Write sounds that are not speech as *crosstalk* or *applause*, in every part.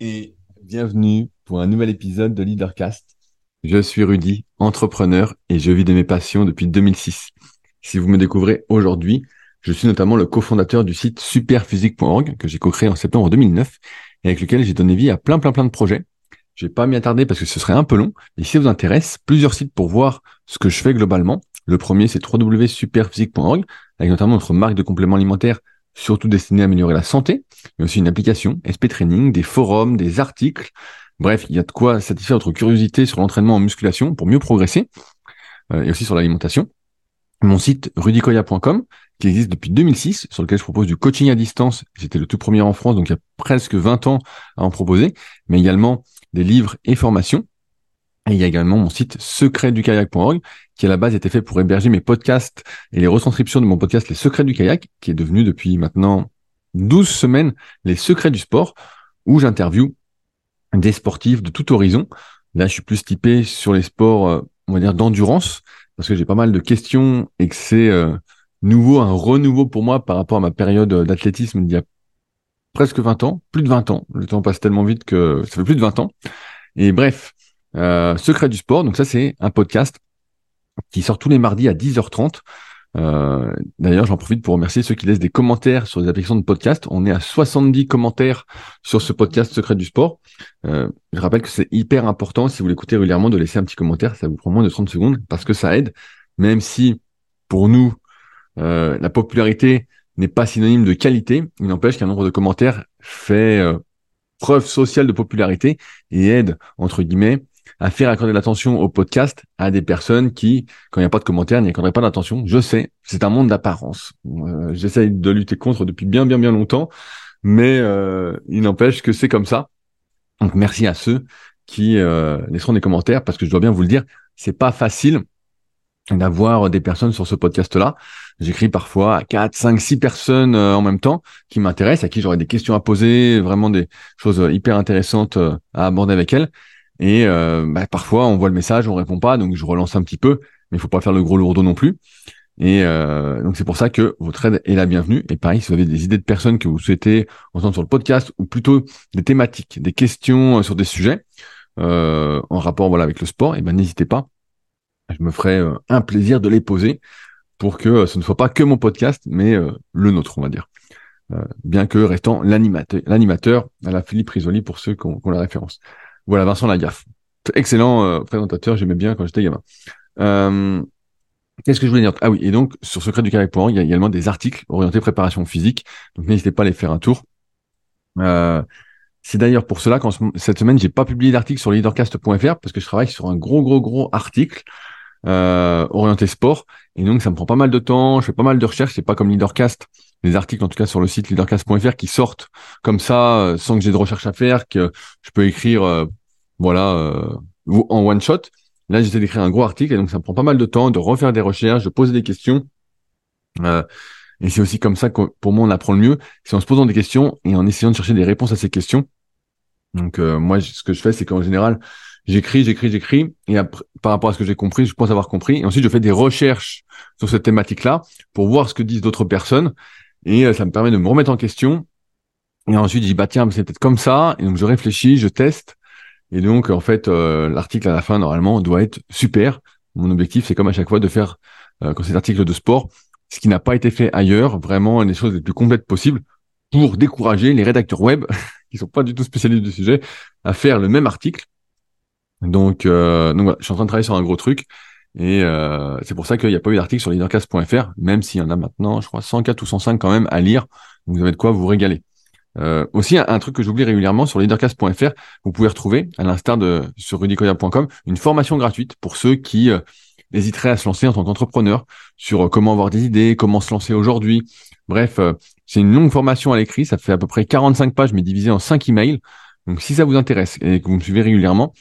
et bienvenue pour un nouvel épisode de Leadercast. Je suis Rudy, entrepreneur et je vis de mes passions depuis 2006. Si vous me découvrez aujourd'hui, je suis notamment le cofondateur du site superphysique.org que j'ai co-créé en septembre 2009 et avec lequel j'ai donné vie à plein plein plein de projets. Je vais pas m'y attarder parce que ce serait un peu long, mais si ça vous intéresse, plusieurs sites pour voir ce que je fais globalement. Le premier, c'est www.superphysique.org avec notamment notre marque de compléments alimentaires surtout destiné à améliorer la santé, mais aussi une application, SP Training, des forums, des articles. Bref, il y a de quoi satisfaire votre curiosité sur l'entraînement en musculation pour mieux progresser, euh, et aussi sur l'alimentation. Mon site rudicoya.com, qui existe depuis 2006, sur lequel je propose du coaching à distance. J'étais le tout premier en France, donc il y a presque 20 ans à en proposer, mais également des livres et formations. Et il y a également mon site secretdukayak.org qui à la base était fait pour héberger mes podcasts et les retranscriptions de mon podcast Les Secrets du kayak, qui est devenu depuis maintenant 12 semaines Les Secrets du sport, où j'interview des sportifs de tout horizon. Là, je suis plus typé sur les sports, euh, on va dire, d'endurance, parce que j'ai pas mal de questions et que c'est euh, nouveau, un renouveau pour moi par rapport à ma période d'athlétisme d'il y a presque 20 ans, plus de 20 ans. Le temps passe tellement vite que ça fait plus de 20 ans. Et bref, euh, Secret du sport. Donc ça, c'est un podcast qui sort tous les mardis à 10h30. Euh, D'ailleurs, j'en profite pour remercier ceux qui laissent des commentaires sur les applications de podcast. On est à 70 commentaires sur ce podcast Secret du sport. Euh, je rappelle que c'est hyper important, si vous l'écoutez régulièrement, de laisser un petit commentaire. Ça vous prend moins de 30 secondes parce que ça aide, même si pour nous, la popularité n'est pas synonyme de qualité. Il n'empêche qu'un nombre de commentaires fait preuve sociale de popularité et aide, entre guillemets, à faire accorder l'attention au podcast à des personnes qui, quand il n'y a pas de commentaires, n'y accorderaient pas d'attention. Je sais, c'est un monde d'apparence. Euh, J'essaye de lutter contre depuis bien, bien, bien longtemps, mais euh, il n'empêche que c'est comme ça. Donc merci à ceux qui euh, laisseront des commentaires, parce que je dois bien vous le dire, c'est pas facile d'avoir des personnes sur ce podcast-là. J'écris parfois à 4, 5, 6 personnes euh, en même temps qui m'intéressent, à qui j'aurais des questions à poser, vraiment des choses hyper intéressantes à aborder avec elles. Et euh, bah, parfois, on voit le message, on répond pas, donc je relance un petit peu, mais il faut pas faire le gros lourdeau non plus. Et euh, donc c'est pour ça que votre aide est la bienvenue. Et pareil, si vous avez des idées de personnes que vous souhaitez entendre sur le podcast, ou plutôt des thématiques, des questions euh, sur des sujets euh, en rapport voilà avec le sport, et ben n'hésitez pas. Je me ferai un plaisir de les poser pour que ce ne soit pas que mon podcast, mais le nôtre, on va dire. bien que restant l'animateur, l'animateur à la Philippe Risoli pour ceux qui ont, qui ont la référence. Voilà, Vincent Lagaffe. Excellent euh, présentateur, j'aimais bien quand j'étais gamin. Euh, Qu'est-ce que je voulais dire? Ah oui, et donc sur secret du il y a également des articles orientés préparation physique, donc n'hésitez pas à les faire un tour. Euh, c'est d'ailleurs pour cela qu'en cette semaine, j'ai pas publié d'article sur leadercast.fr parce que je travaille sur un gros, gros, gros article euh, orienté sport. Et donc, ça me prend pas mal de temps, je fais pas mal de recherches. C'est pas comme Leadercast, les articles en tout cas sur le site leadercast.fr qui sortent comme ça, sans que j'ai de recherche à faire, que je peux écrire voilà, euh, en one shot. Là, j'essaie d'écrire un gros article et donc ça me prend pas mal de temps de refaire des recherches, de poser des questions. Euh, et c'est aussi comme ça que pour moi on apprend le mieux, c'est en se posant des questions et en essayant de chercher des réponses à ces questions. Donc euh, moi, ce que je fais, c'est qu'en général, j'écris, j'écris, j'écris, et par rapport à ce que j'ai compris, je pense avoir compris. Et ensuite, je fais des recherches sur cette thématique-là pour voir ce que disent d'autres personnes, et ça me permet de me remettre en question. Et ensuite, je dis bah tiens, c'est peut-être comme ça, et donc je réfléchis, je teste, et donc, en fait, euh, l'article à la fin, normalement, doit être super. Mon objectif, c'est comme à chaque fois de faire, euh, quand c'est article de sport, ce qui n'a pas été fait ailleurs, vraiment les choses les plus complètes possibles, pour décourager les rédacteurs web, *laughs* qui sont pas du tout spécialistes du sujet, à faire le même article. Donc, euh, donc voilà, je suis en train de travailler sur un gros truc. Et euh, c'est pour ça qu'il n'y a pas eu d'article sur leadercast.fr, même s'il y en a maintenant, je crois, 104 ou 105 quand même à lire. Donc vous avez de quoi vous régaler. Euh, aussi, un, truc que j'oublie régulièrement sur leadercast.fr, vous pouvez retrouver, à l'instar de sur rudicoya.com, une formation gratuite pour ceux qui euh, hésiteraient à se lancer en tant qu'entrepreneur sur euh, comment avoir des idées, comment se lancer aujourd'hui. Bref, euh, c'est une longue formation à l'écrit, ça fait à peu près 45 pages, mais divisé en 5 emails. Donc, si ça vous intéresse et que vous me suivez régulièrement,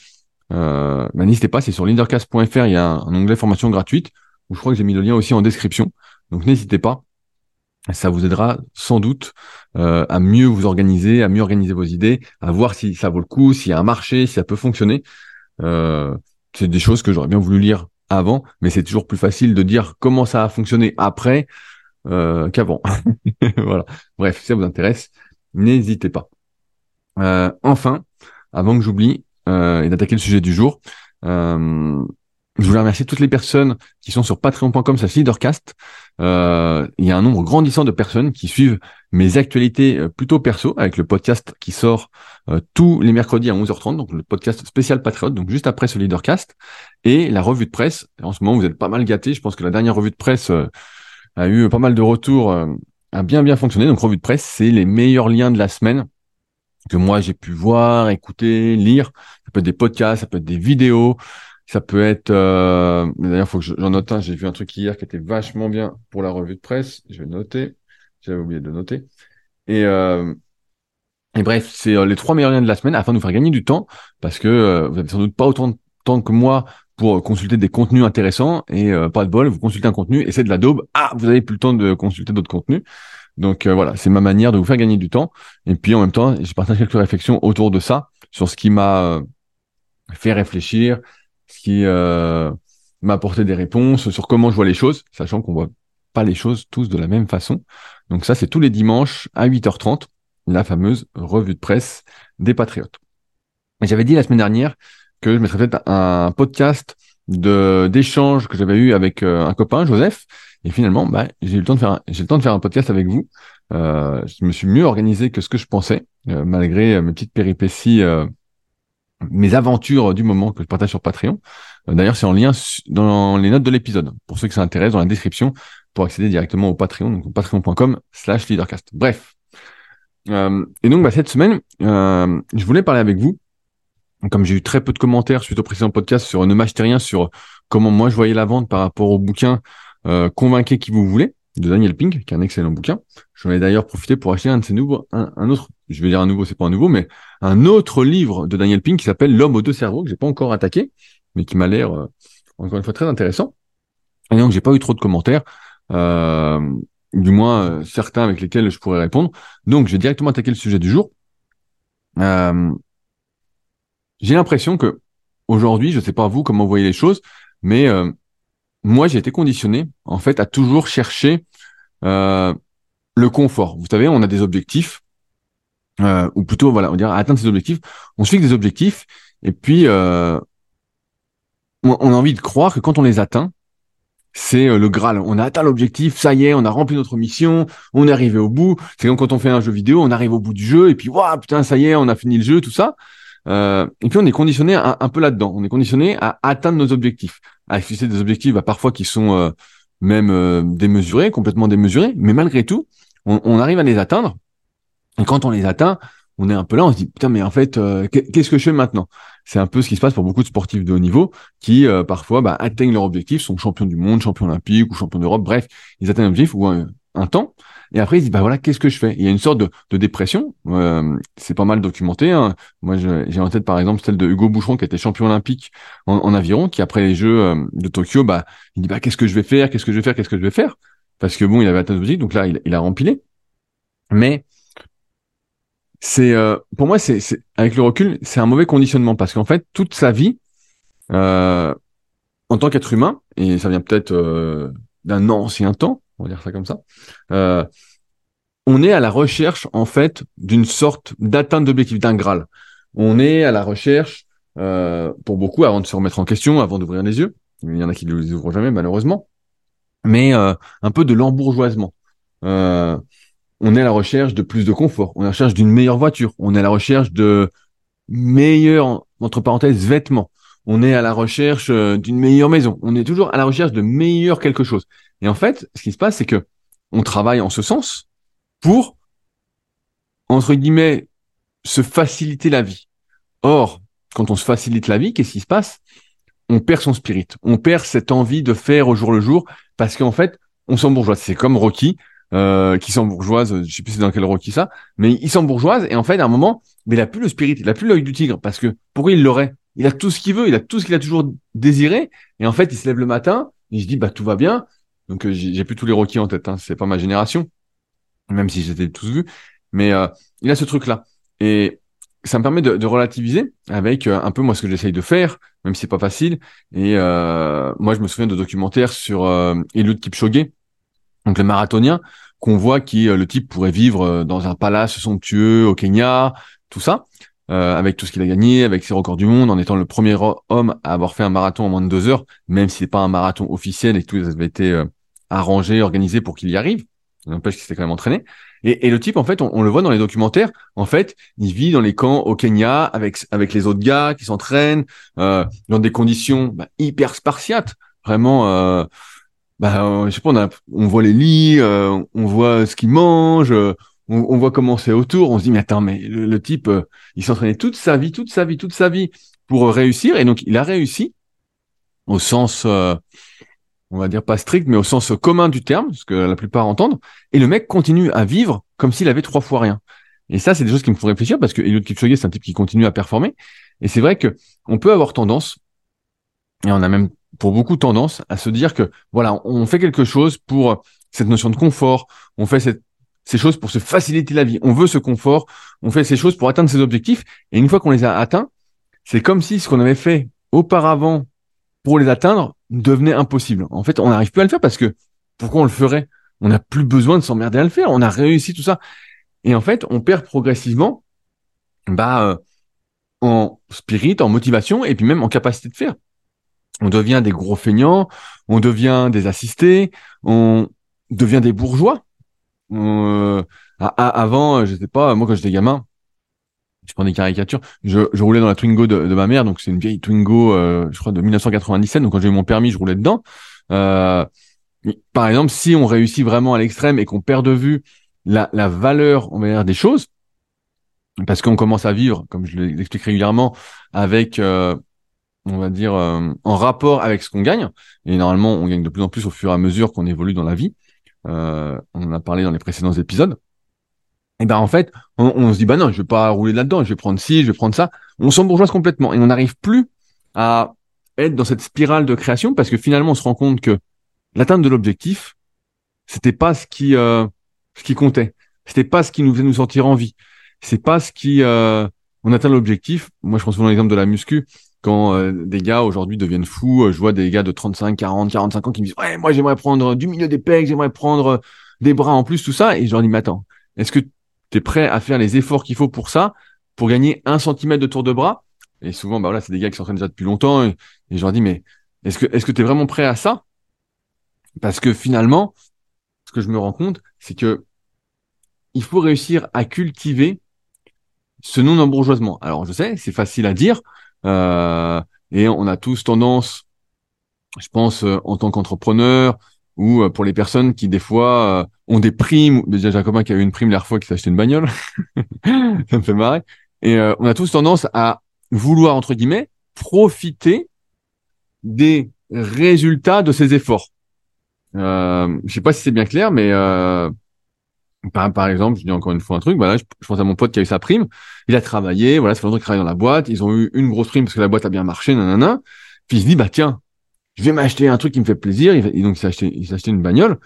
bah, n'hésitez pas, c'est sur leadercast.fr, il y a un, un onglet formation gratuite, où je crois que j'ai mis le lien aussi en description. Donc, n'hésitez pas ça vous aidera sans doute euh, à mieux vous organiser, à mieux organiser vos idées, à voir si ça vaut le coup, s'il y a un marché, si ça peut fonctionner. Euh, c'est des choses que j'aurais bien voulu lire avant, mais c'est toujours plus facile de dire comment ça a fonctionné après euh, qu'avant. *laughs* voilà. Bref, si ça vous intéresse, n'hésitez pas. Euh, enfin, avant que j'oublie euh, et d'attaquer le sujet du jour, euh, je voulais remercier toutes les personnes qui sont sur patreon.com slash leadercast. Euh, il y a un nombre grandissant de personnes qui suivent mes actualités euh, plutôt perso avec le podcast qui sort euh, tous les mercredis à 11h30, donc le podcast spécial Patriote, donc juste après ce leadercast, et la revue de presse. En ce moment, vous êtes pas mal gâtés. Je pense que la dernière revue de presse a eu pas mal de retours, a bien bien fonctionné. Donc revue de presse, c'est les meilleurs liens de la semaine que moi j'ai pu voir, écouter, lire. Ça peut être des podcasts, ça peut être des vidéos, ça peut être. Euh... D'ailleurs, faut que j'en note un. J'ai vu un truc hier qui était vachement bien pour la revue de presse. Je vais noter. J'avais oublié de noter. Et euh... et bref, c'est euh, les trois meilleurs liens de la semaine afin de nous faire gagner du temps parce que euh, vous avez sans doute pas autant de temps que moi pour consulter des contenus intéressants et euh, pas de bol, vous consultez un contenu et c'est de la daube. Ah, vous avez plus le temps de consulter d'autres contenus. Donc voilà, c'est ma manière de vous faire gagner du temps. Et puis en même temps, j'ai partagé quelques réflexions autour de ça, sur ce qui m'a fait réfléchir, qui euh, m'a apporté des réponses sur comment je vois les choses, sachant qu'on voit pas les choses tous de la même façon. Donc ça, c'est tous les dimanches à 8h30, la fameuse revue de presse des Patriotes. J'avais dit la semaine dernière que je mettrais peut-être un podcast de d'échange que j'avais eu avec euh, un copain, Joseph. Et finalement, bah, j'ai eu le temps de faire, j'ai le temps de faire un podcast avec vous. Euh, je me suis mieux organisé que ce que je pensais, euh, malgré mes petites péripéties mes aventures du moment que je partage sur Patreon. Euh, d'ailleurs, c'est en lien dans les notes de l'épisode. Pour ceux qui s'intéressent, dans la description, pour accéder directement au Patreon, donc patreon.com slash leadercast. Bref. Euh, et donc, bah, cette semaine, euh, je voulais parler avec vous. Comme j'ai eu très peu de commentaires suite au précédent podcast sur Ne m'achetez rien, sur comment moi je voyais la vente par rapport au bouquin euh, Convainquez qui vous voulez de Daniel Pink, qui est un excellent bouquin. J'en ai d'ailleurs profité pour acheter un de ces nouveaux, un, autre, je vais dire un nouveau, c'est pas un nouveau, mais un autre livre de Daniel Pink qui s'appelle L'homme aux deux cerveaux, que j'ai pas encore attaqué, mais qui m'a l'air, euh, encore une fois, très intéressant. Et donc, j'ai pas eu trop de commentaires, euh, du moins euh, certains avec lesquels je pourrais répondre. Donc, je vais directement attaquer le sujet du jour. J'ai l'impression que aujourd'hui, je sais pas vous comment vous voyez les choses, mais moi, j'ai été conditionné, en fait, à toujours chercher euh, le confort. Vous savez, on a des objectifs, euh, ou plutôt, voilà, on dirait atteindre ces objectifs. On se fixe des objectifs, et puis euh, on, a envie de croire que quand on les atteint, c'est euh, le Graal. On a atteint l'objectif, ça y est, on a rempli notre mission, on est arrivé au bout. C'est comme quand on fait un jeu vidéo, on arrive au bout du jeu, et puis waouh, putain, ça y est, on a fini le jeu, tout ça. Euh, et puis on est conditionné un, un peu là-dedans. On est conditionné à atteindre nos objectifs, à fixer des objectifs bah, parfois qui sont euh, même euh, démesurés, complètement démesurés, mais malgré tout, on, arrive à les atteindre. Et quand on les atteint, on est un peu là, on se dit putain mais en fait euh, qu'est-ce que je fais maintenant? C'est un peu ce qui se passe pour beaucoup de sportifs de haut niveau qui parfois bah, atteignent leur objectif, sont champions du monde, champions olympiques ou champions d'Europe, bref, ils atteignent un objectif ou un, temps et après, il dit, bah voilà, qu'est-ce que je fais? Il y a une sorte de, de dépression. Euh, c'est pas mal documenté. Hein. Moi, j'ai en tête, par exemple, celle de Hugo Boucheron, qui était champion olympique en, aviron, qui après les Jeux euh, de Tokyo, bah, il dit, bah qu'est-ce que je vais faire? Qu'est-ce que je vais faire? Qu'est-ce que je vais faire? Parce que bon, il avait atteint objectif, donc là, il, il a rempilé. Mais c'est, euh, pour moi, c'est, avec le recul, c'est un mauvais conditionnement parce qu'en fait, toute sa vie, euh, en tant qu'être humain, et ça vient peut-être d'un ancien temps, Euh, on est à la recherche en fait d'une sorte d'atteinte d'objectif, d'un Graal. On est à la recherche, euh, pour beaucoup, avant de se remettre en question, avant d'ouvrir les yeux. Il y en a qui ne les ouvrent jamais, malheureusement. Mais euh, un peu de l'embourgeoisement. On est à la recherche de plus de confort. On est à la recherche d'une meilleure voiture. On est à la recherche de meilleurs, entre parenthèses, vêtements. On est à la recherche d'une meilleure maison. On est toujours à la recherche de meilleur quelque chose. Et en fait, ce qui se passe, c'est que on travaille en ce sens pour, entre guillemets, se faciliter la vie. Or, quand on se facilite la vie, qu'est-ce qui se passe? On perd son spirit. On perd cette envie de faire au jour le jour parce qu'en fait, on s'embourgeoise. C'est comme Rocky, euh, qui s'embourgeoise, je sais plus c'est dans quel Rocky ça, mais il s'embourgeoise et en fait, à un moment, mais il a plus le spirit, il a plus l'œil du tigre parce que pourquoi il l'aurait? Il a tout ce qu'il veut, il a tout ce qu'il a toujours désiré et en fait, il se lève le matin, il se dit bah tout va bien, donc euh, j'ai plus tous les Rocky en tête, hein. c'est pas ma génération, même si j'étais tous vus. Mais euh, il a ce truc-là. Et ça me permet de, de relativiser avec euh, un peu moi ce que j'essaye de faire, même si c'est pas facile. Et moi je me souviens de documentaires sur euh, Eliud Kipchoge, donc le marathonien, qu'on voit qui le type pourrait vivre dans un palace somptueux au Kenya, tout ça, euh, avec tout ce qu'il a gagné, avec ses records du monde, en étant le premier homme à avoir fait un marathon en moins de deux heures, même si c'est pas un marathon officiel et que tout avait été euh, arrangé, organisé pour qu'il y arrive. N'empêche qu'il s'était quand même entraîné. Et, et, le type, en fait, on, le voit dans les documentaires. En fait, il vit dans les camps au Kenya avec avec les autres gars qui s'entraînent euh, dans des conditions bah, hyper spartiates, vraiment. Euh, bah, euh, je sais pas, on, on voit les lits, euh, on voit ce qu'ils mangent, on, on, voit comment c'est autour. On se dit mais attends, mais le, type, il s'entraînait toute sa vie, toute sa vie, toute sa vie pour réussir. Et donc, il a réussi au sens on va dire pas strict, mais au sens commun du terme, ce que la plupart entendent. Et le mec continue à vivre comme s'il avait trois fois rien. Et ça, c'est des choses qui me font réfléchir parce que Eliud Kipchoge, c'est un type qui continue à performer. Et c'est vrai que on peut avoir tendance, et on a même pour beaucoup tendance à se dire que voilà, on fait quelque chose pour cette notion de confort, on fait ces choses pour se faciliter la vie, on veut ce confort, on fait ces choses pour atteindre ses objectifs. Et une fois qu'on les a atteints, c'est comme si ce qu'on avait fait auparavant pour les atteindre devenait impossible. En fait, on n'arrive plus à le faire parce que pourquoi on le ferait? On n'a plus besoin de s'emmerder à le faire. On a réussi tout ça. Et en fait, on perd progressivement bah, euh, en spirit, en motivation et puis même en capacité de faire. On devient des gros feignants, on devient des assistés, on devient des bourgeois. Euh, avant, je sais pas, moi quand j'étais gamin, je prends des caricatures. Je, je roulais dans la Twingo de, de ma mère, donc c'est une vieille Twingo, euh, je crois de 1997. Donc quand j'ai eu mon permis, je roulais dedans. Euh, par exemple, si on réussit vraiment à l'extrême et qu'on perd de vue la, la valeur, on va dire, des choses, parce qu'on commence à vivre, comme je l'explique régulièrement, avec, euh, on va dire, euh, en rapport avec ce qu'on gagne. Et normalement, on gagne de plus en plus au fur et à mesure qu'on évolue dans la vie. Euh, on en a parlé dans les précédents épisodes et ben en fait, on, se dit bah non, je vais pas rouler là-dedans, je vais prendre ci, je vais prendre ça. On s'embourgeoise complètement et on n'arrive plus à être dans cette spirale de création parce que finalement on se rend compte que l'atteinte de l'objectif, c'était pas ce qui euh, ce qui comptait, c'était pas ce qui nous faisait nous sentir en vie, c'est pas ce qui euh, on atteint l'objectif. Moi je prends souvent l'exemple de la muscu quand euh, des gars aujourd'hui deviennent fous, je vois des gars de 35, 40, 45 ans qui me disent ouais moi j'aimerais prendre du milieu des pecs, j'aimerais prendre des bras en plus tout ça et je dis mais attends, est-ce que tu es prêt à faire les efforts qu'il faut pour ça, pour gagner un centimètre de tour de bras. Et souvent, bah voilà, c'est des gars qui s'entraînent déjà depuis longtemps. Et, je leur dis, mais est-ce que est-ce que tu es vraiment prêt à ça? Parce que finalement, ce que je me rends compte, c'est que il faut réussir à cultiver ce non-embourgeoisement. Alors, je sais, c'est facile à dire, euh, et on a tous tendance, je pense, euh, en tant qu'entrepreneur, ou euh, pour les personnes qui des fois euh, ont des primes. Déjà, Jacobin qui a eu une prime la fois qui s'est acheté une bagnole, *laughs* ça me fait marrer. Et euh, on a tous tendance à vouloir entre guillemets profiter des résultats de ces efforts. Euh, je sais pas si c'est bien clair, mais par, par, exemple, je dis encore une fois un truc. Voilà, je, pense à mon pote qui a eu sa prime. Il a travaillé, voilà, ça fait longtemps qu'il travaille dans la boîte. Ils ont eu une grosse prime parce que la boîte a bien marché, nanana. Puis il se dit, bah tiens, je vais m'acheter un truc qui me fait plaisir. Et donc, il s'est acheté, il acheté une bagnole.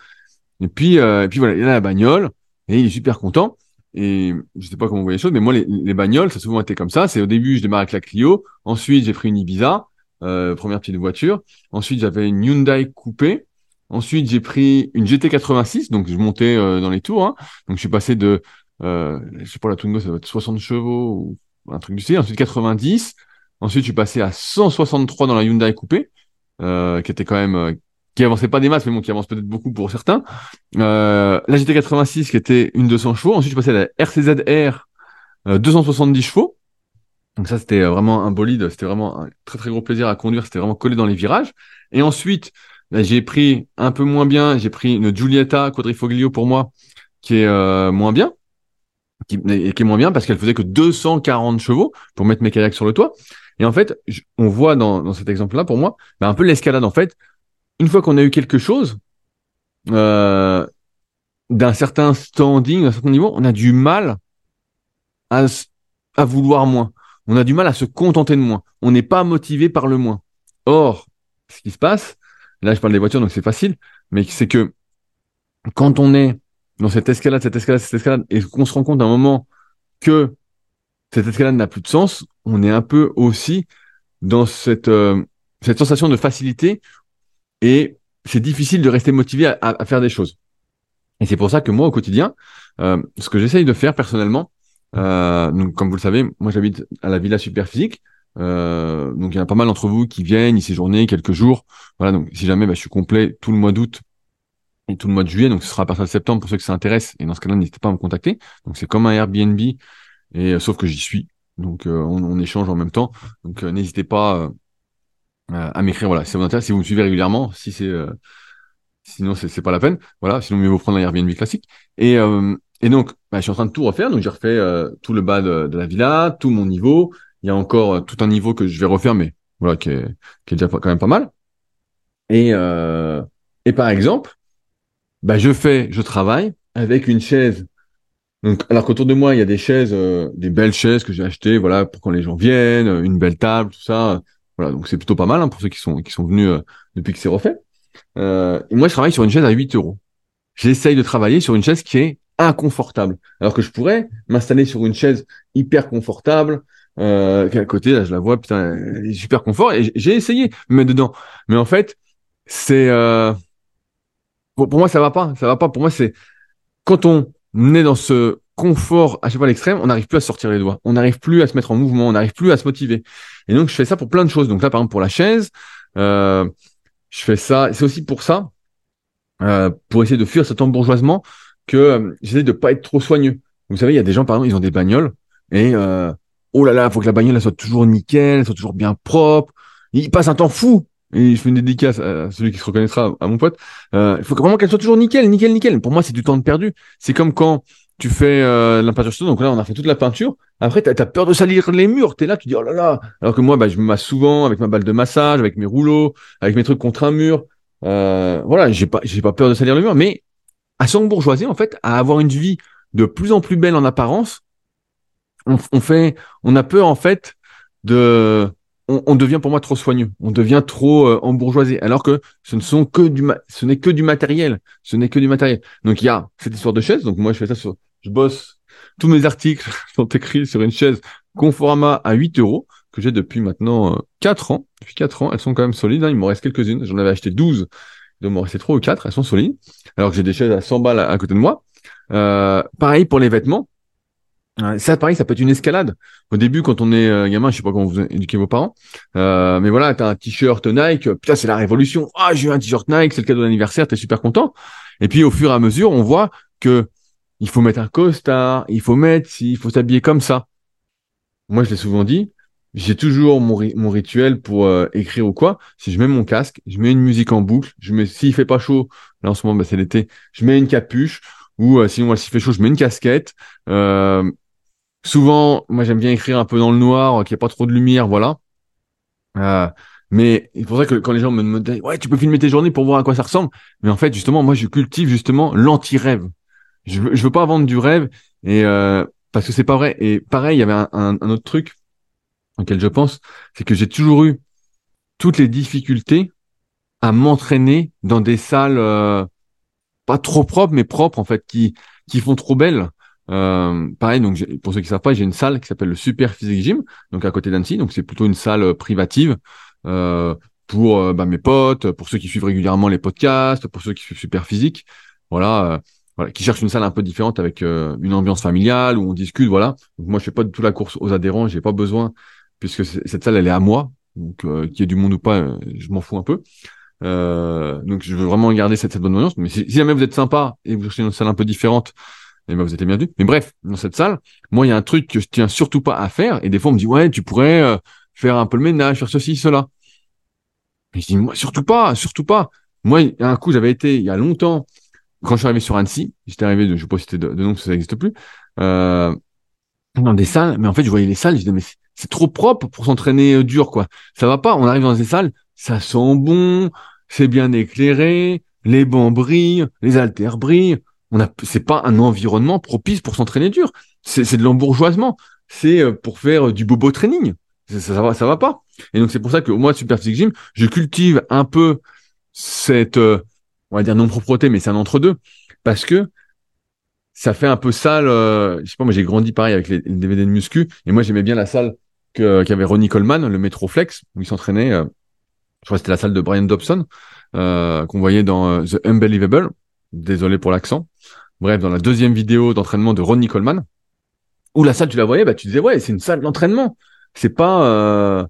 Et puis, euh, et puis voilà, il a la bagnole et il est super content. Et je sais pas comment vous voyez les choses, mais moi, les, les bagnoles, ça a souvent été comme ça. C'est au début, je démarre avec la Clio. Ensuite, j'ai pris une Ibiza, euh, première petite voiture. Ensuite, j'avais une Hyundai coupée. Ensuite, j'ai pris une GT86, donc je montais euh, dans les tours. Hein. Donc, je suis passé de, euh, je sais pas, la Twingo, ça va être 60 chevaux ou un truc du style. Ensuite, 90. Ensuite, je suis passé à 163 dans la Hyundai coupée. Euh, qui était quand même euh, qui avançait pas des masses, mais bon, qui avance peut-être beaucoup pour certains. Euh, la GT86 qui était une 200 chevaux. Ensuite, je passais à la RCZR euh, 270 chevaux. Donc ça, c'était vraiment un bolide. C'était vraiment un très très gros plaisir à conduire. C'était vraiment collé dans les virages. Et ensuite, bah, j'ai pris un peu moins bien. J'ai pris une Giulietta Quadrifoglio pour moi, qui est euh, moins bien. Qui, est moins bien parce qu'elle faisait que 240 chevaux pour mettre mes kayaks sur le toit. Et en fait, on voit dans, dans cet exemple-là, pour moi, bah, un peu l'escalade. En fait, une fois qu'on a eu quelque chose euh, d'un certain standing, d'un certain niveau, on a du mal à, vouloir moins. On a du mal à se contenter de moins. On n'est pas motivé par le moins. Or, ce qui se passe, là je parle des voitures, donc c'est facile, mais c'est que quand on est dans cette escalade, cette escalade, cette escalade, et qu'on se rend compte à un moment que cette escalade n'a plus de sens, on est un peu aussi dans cette, euh, cette sensation de facilité et c'est difficile de rester motivé à, à, faire des choses. Et c'est pour ça que moi, au quotidien, euh, ce que j'essaye de faire personnellement, Euh, donc, comme vous le savez, moi j'habite à la Villa Superphysique. Euh, donc il y en a pas mal d'entre vous qui viennent y séjourner quelques jours. Voilà, donc si jamais bah, je suis complet tout le mois d'août et tout le mois de juillet, donc ce sera à partir de septembre pour ceux qui s'intéressent. Et dans ce cas-là, n'hésitez pas à me contacter. Donc c'est comme un Airbnb, et euh, sauf que j'y suis. Donc euh, on, on, échange en même temps. Donc n'hésitez pas à m'écrire. Voilà, si ça vous intéresse, si vous me suivez régulièrement, si c'est sinon c'est pas la peine. Voilà, sinon mieux vaut prendre un Airbnb classique. Et et donc, bah, je suis en train de tout refaire. Donc, j'ai refait tout le bas de, de, la villa, tout mon niveau, il y a encore euh, tout un niveau que je vais refaire, mais voilà, qui est, qui est déjà quand même pas mal. Et, euh, et par exemple, bah, je fais, je travaille avec une chaise. Donc, alors qu'autour de moi, il y a des chaises, euh, des belles chaises que j'ai achetées, voilà, pour quand les gens viennent, une belle table, tout ça. Voilà, donc c'est plutôt pas mal hein, pour ceux qui sont qui sont venus euh, depuis que c'est refait. Euh, moi, je travaille sur une chaise à 8 euros. J'essaye de travailler sur une chaise qui est inconfortable, alors que je pourrais m'installer sur une chaise hyper confortable, euh, à côté, là, je la vois, putain, elle est super confort. Et j'ai essayé de me mettre dedans. Mais en fait, c'est... Euh... Pour, moi, ça va pas. Ça va pas. Pour moi, c'est... Quand on est dans ce confort à chaque fois à l'extrême, on n'arrive plus à sortir les doigts. On n'arrive plus à se mettre en mouvement. On n'arrive plus à se motiver. Et donc, je fais ça pour plein de choses. Donc là, par exemple, pour la chaise, euh, je fais ça. C'est aussi pour ça, euh, pour essayer de fuir cet embourgeoisement, que euh, j'essaie de pas être trop soigneux. Vous savez, il y a des gens, par exemple, ils ont des bagnoles et euh, oh là là, faut que la bagnole soit toujours nickel, soit toujours bien propre. Il passe un temps fou. Et je fais une dédicace à celui qui se reconnaîtra, à mon pote. Euh, il faut vraiment qu'elle soit toujours nickel, nickel, nickel. Pour moi, c'est du temps de perdu. C'est comme quand tu fais euh, la peinture sur Donc là, on a fait toute la peinture. Après, tu as, peur de salir les murs. Tu es là, tu dis, oh là là. Alors que moi, bah, je me masse souvent avec ma balle de massage, avec mes rouleaux, avec mes trucs contre un mur. Euh, voilà, j'ai pas, j'ai pas peur de salir le mur. Mais à bourgeoisie, en fait, à avoir une vie de plus en plus belle en apparence, on, fait, on a peur en fait de, on, devient pour moi trop soigneux, on devient trop euh, embourgeoisé, alors que ce ne sont que du, ce n'est que du matériel, ce n'est que du matériel. Donc il y a cette histoire de chaise. Donc moi je fais ça sur, je bosse, tous mes articles *laughs* sont écrits sur une chaise Conforama à 8 euros que j'ai depuis maintenant euh, 4 ans. Depuis 4 ans, elles sont quand même solides. Hein. Il m'en reste quelques-unes. J'en avais acheté 12. Il m'en restait 3 ou 4. Elles sont solides. Alors que j'ai des chaises à 100 balles à, côté de moi. Euh, pareil pour les vêtements. Ça, pareil, ça peut être une escalade. Au début, quand on est euh, gamin, je sais pas comment vous éduquez vos parents, euh, mais voilà, t'as un t-shirt Nike, putain, c'est la révolution. Ah, j'ai eu un t-shirt Nike, c'est le cadeau d'anniversaire, t'es super content. Et puis, au fur et à mesure, on voit que il faut mettre un costard, il faut mettre, il faut s'habiller comme ça. Moi, je l'ai souvent dit, j'ai toujours mon, mon rituel pour euh, écrire ou quoi. Si je mets mon casque, je mets une musique en boucle, je mets, s'il fait pas chaud, là en ce moment, bah, c'est l'été, je mets une capuche, ou euh, sinon, s'il fait chaud, je mets une casquette. Euh, Souvent, moi j'aime bien écrire un peu dans le noir, qu'il n'y ait pas trop de lumière, voilà. Euh, mais c'est pour ça que quand les gens me disent ouais tu peux filmer tes journées pour voir à quoi ça ressemble, mais en fait justement moi je cultive justement l'anti-rêve. Je veux, veux pas vendre du rêve et euh, parce que c'est pas vrai. Et pareil, il y avait un, un, autre truc auquel je pense, c'est que j'ai toujours eu toutes les difficultés à m'entraîner dans des salles euh, pas trop propres mais propres en fait qui qui font trop belles euh, pareil, donc pour ceux qui savent pas, j'ai une salle qui s'appelle le Super Physique Gym, donc à côté d'Annecy. Donc c'est plutôt une salle euh, privative euh, pour euh, bah, mes potes, pour ceux qui suivent régulièrement les podcasts, pour ceux qui suivent Super Physique, voilà, voilà, qui cherchent une salle un peu différente avec une ambiance familiale où on discute, voilà. Moi je fais pas du tout la course aux adhérents, j'ai pas besoin puisque cette salle elle est à moi, donc qu'il y ait du monde ou pas, je m'en fous un peu. donc je veux vraiment garder cette, cette bonne ambiance. Mais si, jamais vous êtes sympa et vous cherchez une salle un peu différente et ben vous êtes bienvenus. Mais bref, dans cette salle, moi il y a un truc que je tiens surtout pas à faire. Et des fois on me dit ouais tu pourrais euh, faire un peu le ménage, faire ceci, cela. Et je dis moi surtout pas, surtout pas. Moi un coup j'avais été il y a longtemps quand je suis arrivé sur Annecy, j'étais arrivé de, je sais pas c'était de, de nom, ça n'existe plus, euh, dans des salles. Mais en fait je voyais les salles, je disais mais c'est trop propre pour s'entraîner euh, dur quoi. Ça va pas. On arrive dans des salles, ça sent bon, c'est bien éclairé, les bancs brillent, les haltères brillent on a, c'est pas un environnement propice pour s'entraîner dur. C'est, de l'embourgeoisement. C'est euh, pour faire euh, du bobo training. Ça, ça, va, ça va pas. Et donc c'est pour ça que moi, Super Physique Gym, je cultive un peu cette, euh, on va dire non propreté, mais c'est un entre deux, parce que ça fait un peu sale. je sais pas, moi j'ai grandi pareil avec les, DVD de muscu, et moi j'aimais bien la salle que qu'avait Ronnie Coleman, le Metroflex, où il s'entraînait. je crois que c'était la salle de Brian Dobson qu'on voyait dans The Unbelievable. Désolé pour l'accent. Bref, dans la deuxième vidéo d'entraînement de Ronnie Coleman. Ou la salle, tu la voyais, bah tu disais ouais, c'est une salle d'entraînement. C'est pas euh,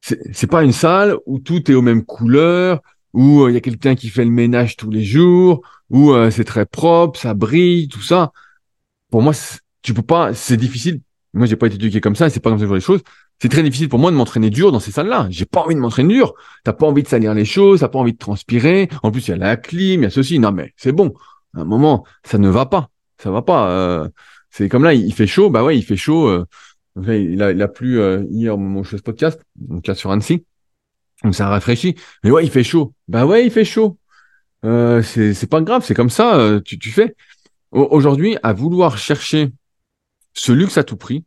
c'est pas une salle où tout est aux mêmes couleurs, où euh, il y a quelqu'un qui fait le ménage tous les jours, où euh, c'est très propre, ça brille, tout ça. Pour moi, tu peux pas, c'est difficile. Moi, j'ai pas été éduqué comme ça, c'est pas comme ça que je vois les choses. C'est très difficile pour moi de m'entraîner dur dans ces salles-là. J'ai pas envie de m'entraîner dur. T'as pas envie de salir les choses, t'as pas envie de transpirer. En plus, il y a la clim, il y a ceci. Non, mais c'est bon. À un moment, ça ne va pas. Ça va pas. Euh, c'est comme là, il fait chaud. Bah ouais, il fait chaud. Euh, il, a, il a plu euh, hier au moment je podcast, donc là sur Annecy. Donc ça rafraîchit. Mais ouais, il fait chaud. Bah ouais, il fait chaud. Euh, c'est pas grave, c'est comme ça. Euh, tu tu fais. Aujourd'hui, à vouloir chercher ce luxe à tout prix,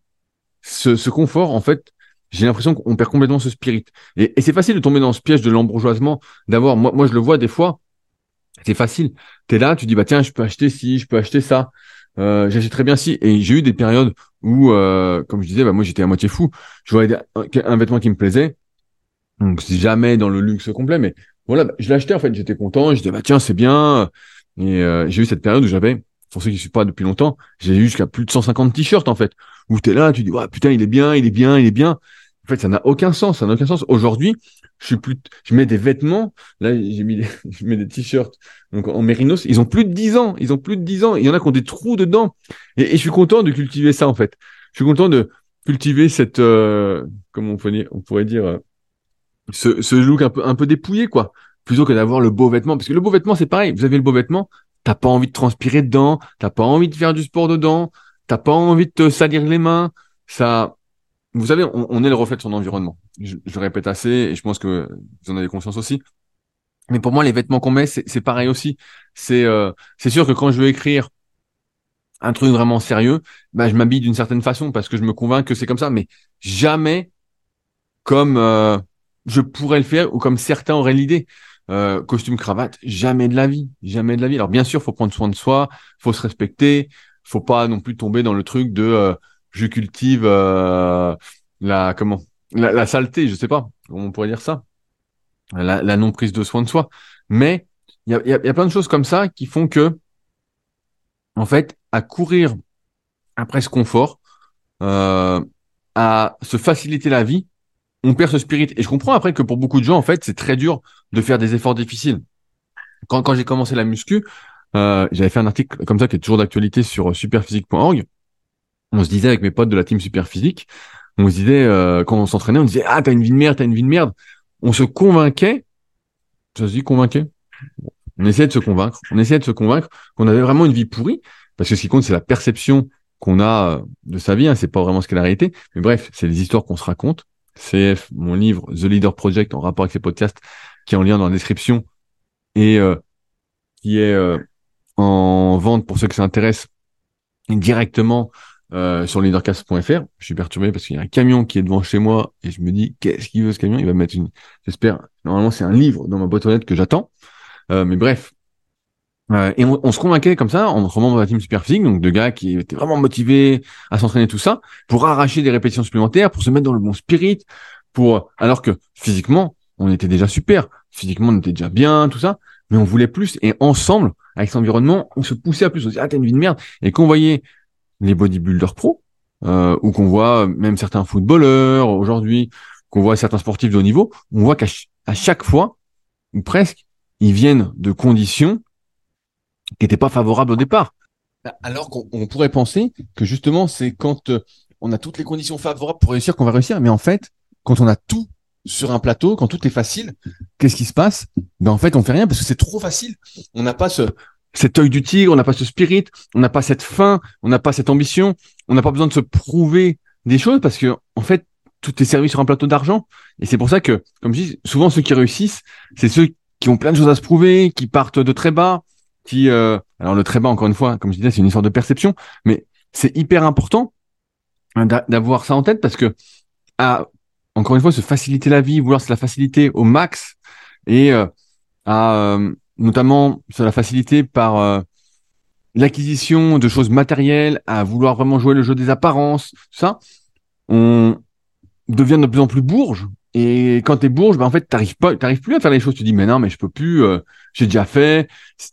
ce, ce confort, en fait, j'ai l'impression qu'on perd complètement ce spirit. Et, c'est facile de tomber dans ce piège de l'embourgeoisement. D'avoir, moi, moi, je le vois des fois. C'est facile. T'es là, tu dis bah tiens, je peux acheter ci, je peux acheter ça. Euh, j'achète très bien si. Et j'ai eu des périodes où, euh, comme je disais, bah, moi j'étais à moitié fou. Je voyais un vêtement qui me plaisait. Donc jamais dans le luxe complet, mais voilà, je acheté en fait. J'étais content. Je disais bah tiens, c'est bien. Et euh, j'ai eu cette période où j'avais, pour ceux qui ne suivent pas depuis longtemps, j'ai eu jusqu'à plus de 150 t-shirts en fait. Où t'es là, tu dis ouais putain, il est bien, il est bien, il est bien. En fait, ça n'a aucun sens. Ça n'a aucun sens. Aujourd'hui, je suis plus, je mets des vêtements. Là, j'ai mis, des... *laughs* je mets des t-shirts. Donc, en mérinos, ils ont plus de 10 ans. Ils ont plus de 10 ans. Il y en a qui ont des trous dedans. Et, et je suis content de cultiver ça, en fait. Je suis content de cultiver cette, euh, comment on pourrait, on pourrait dire, euh, ce, ce look un peu, un peu dépouillé, quoi. Plutôt que d'avoir le beau vêtement. Parce que le beau vêtement, c'est pareil. Vous avez le beau vêtement. T'as pas envie de transpirer dedans. T'as pas envie de faire du sport dedans. T'as pas envie de te salir les mains. Ça, vous savez, on, on, est le reflet de son environnement. Je, je, le répète assez et je pense que vous en avez conscience aussi. Mais pour moi, les vêtements qu'on met, c'est pareil aussi. C'est euh, c'est sûr que quand je veux écrire un truc vraiment sérieux, bah, je m'habille d'une certaine façon parce que je me convainc que c'est comme ça, mais jamais comme euh, je pourrais le faire ou comme certains auraient l'idée. Euh, costume cravate, jamais de la vie, jamais de la vie. Alors bien sûr, faut prendre soin de soi, faut se respecter, faut pas non plus tomber dans le truc de euh, je cultive euh, la comment la, saleté, je sais pas on pourrait dire ça, la, la non prise de soin de soi. Mais il y a, y, y a, plein de choses comme ça qui font que, en fait, à courir après ce confort, euh, à se faciliter la vie, on perd ce spirit. Et je comprends après que pour beaucoup de gens, en fait, c'est très dur de faire des efforts difficiles. Quand, quand j'ai commencé la muscu, euh, j'avais fait un article comme ça qui est toujours d'actualité sur superphysique.org on se disait avec mes potes de la team super physique, on se disait euh, quand on s'entraînait, on disait ah t'as une vie de merde, t'as une vie de merde. On se convainquait, ça se dit convainquait? On essayait de se convaincre, on essayait de se convaincre qu'on avait vraiment une vie pourrie, parce que ce qui compte c'est la perception qu'on a euh, de sa vie, hein, c'est pas vraiment ce qu'est la réalité. Mais bref, c'est les histoires qu'on se raconte. CF, mon livre The Leader Project en rapport avec ces podcasts, qui est en lien dans la description et euh, qui est euh, en vente pour ceux qui s'intéressent directement euh, sur leadercast.fr. Je suis perturbé parce qu'il y a un camion qui est devant chez moi et je me dis qu'est-ce qu'il veut ce camion? Il va mettre une. J'espère. Normalement, c'est un livre dans ma boîte aux lettres que j'attends. Euh, mais bref. Euh, et on, on, se convainquait comme ça, en membres de la team super physique, donc de gars qui étaient vraiment motivés à s'entraîner tout ça, pour arracher des répétitions supplémentaires, pour se mettre dans le bon spirit, pour alors que physiquement, on était déjà super, physiquement on était déjà bien, tout ça, mais on voulait plus. Et ensemble, avec cet environnement, on se poussait à plus. On se disait ah t'as une vie de merde. Et qu'on voyait les bodybuilders pro, euh, ou qu'on voit même certains footballeurs aujourd'hui, qu'on voit certains sportifs de haut niveau, on voit qu'à chaque fois, ou presque, ils viennent de conditions qui n'étaient pas favorables au départ. Alors qu'on pourrait penser que justement, c'est quand euh, on a toutes les conditions favorables pour réussir qu'on va réussir. Mais en fait, quand on a tout sur un plateau, quand tout est facile, qu'est-ce qui se passe? Ben en fait, on fait rien parce que c'est trop facile. On n'a pas ce, cet œil du tigre, on n'a pas ce spirit, on n'a pas cette faim, on n'a pas cette ambition, on n'a pas besoin de se prouver des choses parce que en fait tout est servi sur un plateau d'argent et c'est pour ça que comme je dis souvent ceux qui réussissent c'est ceux qui ont plein de choses à se prouver, qui partent de très bas, qui euh... alors le très bas encore une fois comme je disais c'est une histoire de perception mais c'est hyper important d'avoir ça en tête parce que à encore une fois se faciliter la vie, vouloir se la faciliter au max et euh, à euh, notamment sur la facilité par euh, l'acquisition de choses matérielles, à vouloir vraiment jouer le jeu des apparences, tout ça, on devient de plus en plus bourge. Et quand t'es bourge, ben en fait, t'arrives pas, t'arrives plus à faire les choses. Tu dis, mais non, mais je peux plus. Euh, j'ai déjà fait.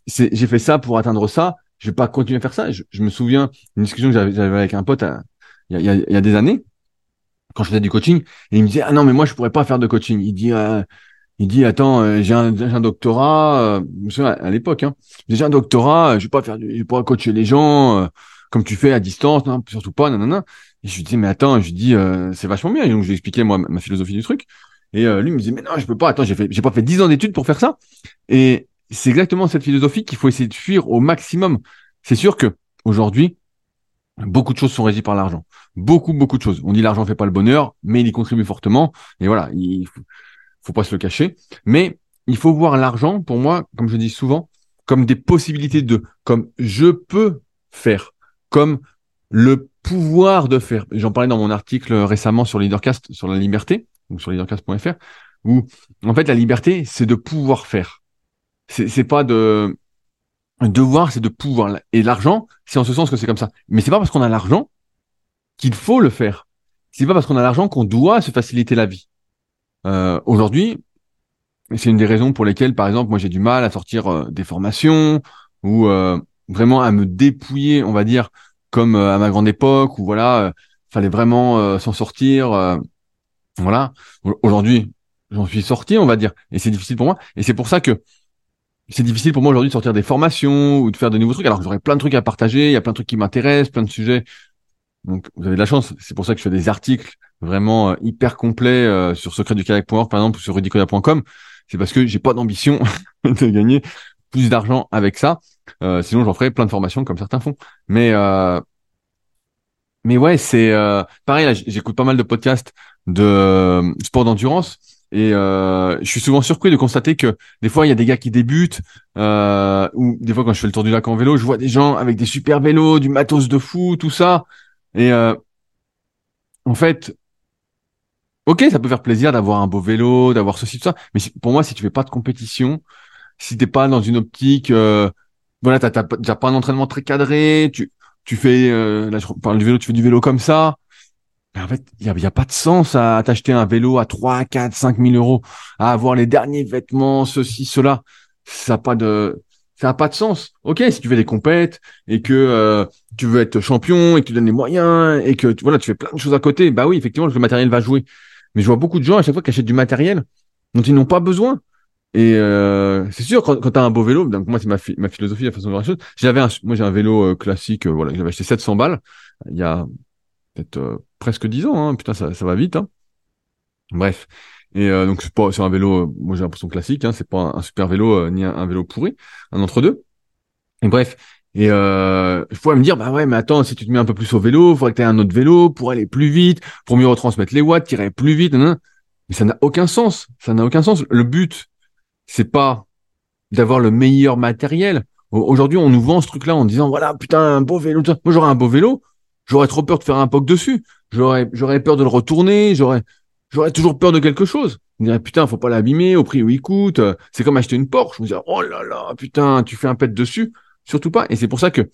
J'ai fait ça pour atteindre ça. Je vais pas continuer à faire ça. Je, je me souviens d'une discussion que j'avais avec un pote à, il y a, y a, des années, quand je faisais du coaching, et il me disait ah non mais moi je pourrais pas faire de coaching. Il dit euh, il dit attends euh, j'ai un, un, doctorat, euh, à l'époque hein, j'ai un doctorat, je vais pas faire, du, je vais pas coacher les gens comme tu fais à distance, non surtout pas, non non. Et je lui dis mais attends, je lui dis c'est vachement bien. Et donc je lui expliquais moi ma philosophie du truc. Et lui me disait mais non je peux pas, attends j'ai fait j'ai pas fait dix ans d'études pour faire ça. Et c'est exactement cette philosophie qu'il faut essayer de fuir au maximum. C'est sûr que aujourd'hui Beaucoup de choses sont régies par l'argent. Beaucoup, beaucoup de choses. On dit l'argent fait pas le bonheur, mais il y contribue fortement. Et voilà, il faut, faut pas se le cacher. Mais il faut voir l'argent, pour moi, comme je dis souvent, comme des possibilités de, comme je peux faire, comme le pouvoir de faire. J'en parlais dans mon article récemment sur Leadercast, sur la liberté, ou sur leadercast.fr, où, en fait, la liberté, c'est de pouvoir faire. C'est pas de, devoir, c'est de pouvoir. Et l'argent, c'est en ce sens que c'est comme ça. Mais c'est pas parce qu'on a l'argent qu'il faut le faire. C'est pas parce qu'on a l'argent qu'on doit se faciliter la vie. Euh, Aujourd'hui, c'est une des raisons pour lesquelles, par exemple, moi j'ai du mal à sortir euh, des formations ou euh, vraiment à me dépouiller, on va dire, comme euh, à ma grande époque où voilà, fallait vraiment s'en sortir. voilà. Aujourd'hui, j'en suis sorti, on va dire, et c'est difficile pour moi. Et c'est pour ça que c'est difficile pour moi aujourd'hui de sortir des formations ou de faire de nouveaux trucs, alors que j'aurais plein de trucs à partager, il y a plein de trucs qui m'intéressent, plein de sujets. Donc, vous avez de la chance. C'est pour ça que je fais des articles vraiment euh, hyper complets euh, sur secretdukayak.org, par exemple, ou sur rudicoya.com. C'est parce que j'ai pas d'ambition *laughs* de gagner plus d'argent avec ça. Euh, sinon, j'en ferais plein de formations comme certains font. Mais, mais ouais, c'est pareil. Là, j'écoute pas mal de podcasts de sport d'endurance et euh, je suis souvent surpris de constater que des fois, il y a des gars qui débutent, euh, ou des fois quand je fais le tour du lac en vélo, je vois des gens avec des super vélos, du matos de fou, tout ça. Et euh, en fait, ok, ça peut faire plaisir d'avoir un beau vélo, d'avoir ceci, tout ça. Mais pour moi, si tu fais pas de compétition, si t'es pas dans une optique, euh, voilà, t'as pas un entraînement très cadré, tu tu fais, euh, là je parle du vélo, tu fais du vélo comme ça, en fait, il n'y a, y a, pas de sens à t'acheter un vélo à 3, 4, 5 000 euros, à avoir les derniers vêtements, ceci, cela. Ça n'a pas de, ça a pas de sens. Ok, si tu fais des compètes et que euh, tu veux être champion et que tu donnes les moyens et que voilà, tu fais plein de choses à côté, bah oui, effectivement, le matériel va jouer. Mais je vois beaucoup de gens à chaque fois qui achètent du matériel dont ils n'ont pas besoin. Et euh, c'est sûr, quand, quand tu as un beau vélo, donc moi c'est ma, ma philosophie, la façon de voir les choses. J'avais moi j'ai un vélo euh, classique, euh, voilà, j'avais acheté 700 balles il y a peut-être euh, presque 10 ans, hein. putain, ça, ça va vite. Hein. Bref. Et euh, donc c'est pas c'est un vélo, euh, moi j'ai l'impression classique, hein, c'est pas un, super vélo ni un, vélo pourri, un entre deux. Et bref. Et euh, je pourrais me dire bah ouais mais attends si tu te mets un peu plus au vélo, faudrait que tu aies un autre vélo pour aller plus vite, pour mieux retransmettre les watts, tirer plus vite. Mais ça n'a aucun sens. Ça n'a aucun sens. Le but c'est pas d'avoir le meilleur matériel. Aujourd'hui on nous vend ce truc là en disant voilà putain un beau vélo. Moi j'aurais un beau vélo, J'aurais trop peur de faire un poc dessus. J'aurais, j'aurais peur de le retourner. J'aurais, j'aurais toujours peur de quelque chose. Je me dirais, putain, faut pas l'abîmer au prix où il coûte. C'est comme acheter une Porsche. Je me dirais, oh là là, putain, tu fais un pet dessus. Surtout pas. Et c'est pour ça que,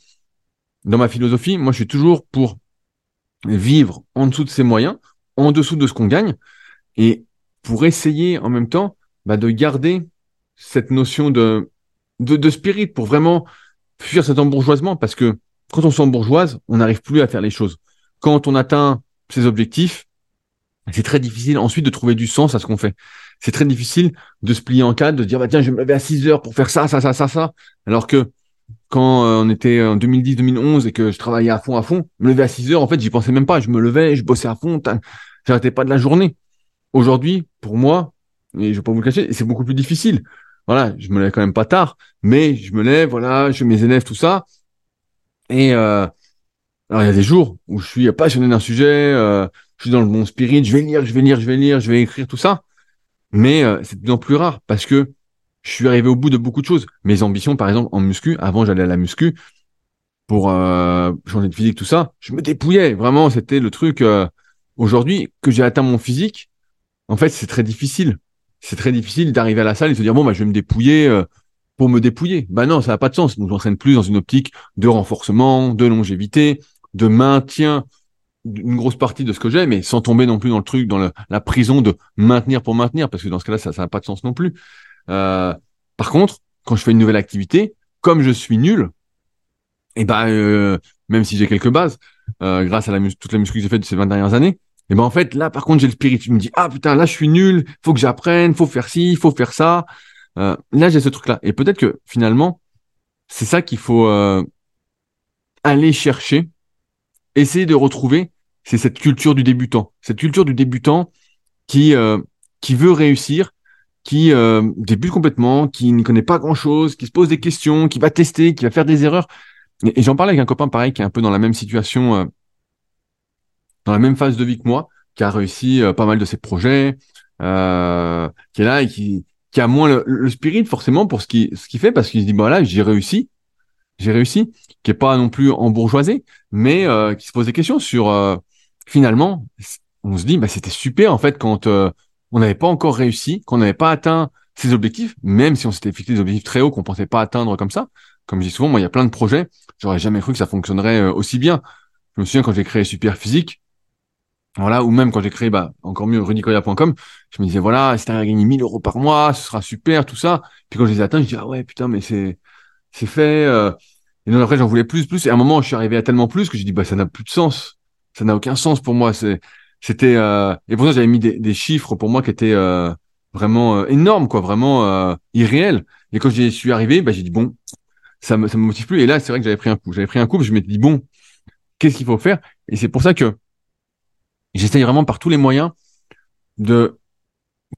dans ma philosophie, moi, je suis toujours pour vivre en dessous de ses moyens, en dessous de ce qu'on gagne, et pour essayer en même temps bah, de garder cette notion de, de, de spirit, pour vraiment fuir cet embourgeoisement, parce que quand on s'embourgeoise, on n'arrive plus à faire les choses. Quand on atteint ses objectifs, c'est très difficile ensuite de trouver du sens à ce qu'on fait. C'est très difficile de se plier en quatre, de dire bah tiens, je vais me lever à 6 heures pour faire ça, ça, ça, ça, ça. Alors que quand euh, on était en 2010-2011 et que je travaillais à fond, à fond, me lever à 6 heures, en fait, j'y pensais même pas. Je me levais, je bossais à fond, j'arrêtais pas de la journée. Aujourd'hui, pour moi, et je vais pas vous le cacher, c'est beaucoup plus difficile. Voilà, je me lève quand même pas tard, mais je me lève, voilà, je mes élèves, tout ça, et euh, alors il y a des jours où je suis passionné d'un sujet, euh, je suis dans le bon spirit, je vais lire, je vais lire, je vais lire, je vais écrire tout ça. Mais euh, c'est de plus en plus rare parce que je suis arrivé au bout de beaucoup de choses. Mes ambitions, par exemple, en muscu, avant j'allais à la muscu pour euh, changer de physique, tout ça, je me dépouillais. Vraiment, c'était le truc. Euh, aujourd'hui, que j'ai atteint mon physique, en fait, c'est très difficile. C'est très difficile d'arriver à la salle et de se dire bon bah je vais me dépouiller pour me dépouiller. Bah non, ça n'a pas de sens. Donc j'entraîne plus dans une optique de renforcement, de longévité, de maintien d'une grosse partie de ce que j'ai, mais sans tomber non plus dans le truc, dans la prison de maintenir pour maintenir, parce que dans ce cas-là, ça n'a pas de sens non plus. Euh, par contre, quand je fais une nouvelle activité, comme je suis nul, et eh ben euh, même si j'ai quelques bases, euh, grâce à la toute la muscu que j'ai faite ces 20 dernières années. Et ben en fait, là, par contre, j'ai le spirit. Je me dis, ah putain, là, je suis nul, faut que j'apprenne, faut faire ci, faut faire ça. Euh, là, j'ai ce truc-là. Et peut-être que finalement, c'est ça qu'il faut euh, aller chercher, essayer de retrouver. C'est cette culture du débutant. Cette culture du débutant qui euh, qui veut réussir, qui euh, débute complètement, qui ne connaît pas grand-chose, qui se pose des questions, qui va tester, qui va faire des erreurs. Et, j'en parlais avec un copain pareil qui est un peu dans la même situation, euh, dans la même phase de vie que moi, qui a réussi euh, pas mal de ses projets, euh, qui est là et qui, qui a moins le, spirit forcément pour ce qui ce qu'il fait parce qu'il se dit bah là j'ai réussi, j'ai réussi, qui est pas non plus en bourgeoisie, mais qui se pose des questions sur finalement on se dit bah c'était super en fait quand on n'avait pas encore réussi, qu'on n'avait pas atteint ses objectifs, même si on s'était fixé des objectifs très hauts qu'on pensait pas atteindre comme ça. Comme je dis souvent, moi, il y a plein de projets, j'aurais jamais cru que ça fonctionnerait euh, aussi bien. Je me souviens quand j'ai créé Super Physique, voilà, ou même quand j'ai créé, bah, encore mieux, rudicoya.com, je me disais, voilà, si t'arrives à gagner 1000 euros par mois, ce sera super, tout ça. Puis quand je les ai atteints, je dis, ah ouais, putain, mais c'est, c'est fait, euh... et donc après, j'en voulais plus, plus. Et à un moment, je suis arrivé à tellement plus que j'ai dit, bah, ça n'a plus de sens. Ça n'a aucun sens pour moi. C'est, c'était euh... et pour ça j'avais mis des, chiffres pour moi qui étaient euh, vraiment euh, énormes quoi, vraiment euh, irréels. Et quand j'y suis arrivé, bah, j'ai dit bon, ça me ça me motive plus. Et là c'est vrai que j'avais pris un coup. J'avais pris un coup, je m'étais dit bon, qu'est-ce qu'il faut faire? Et c'est pour ça que j'essaye vraiment par tous les moyens de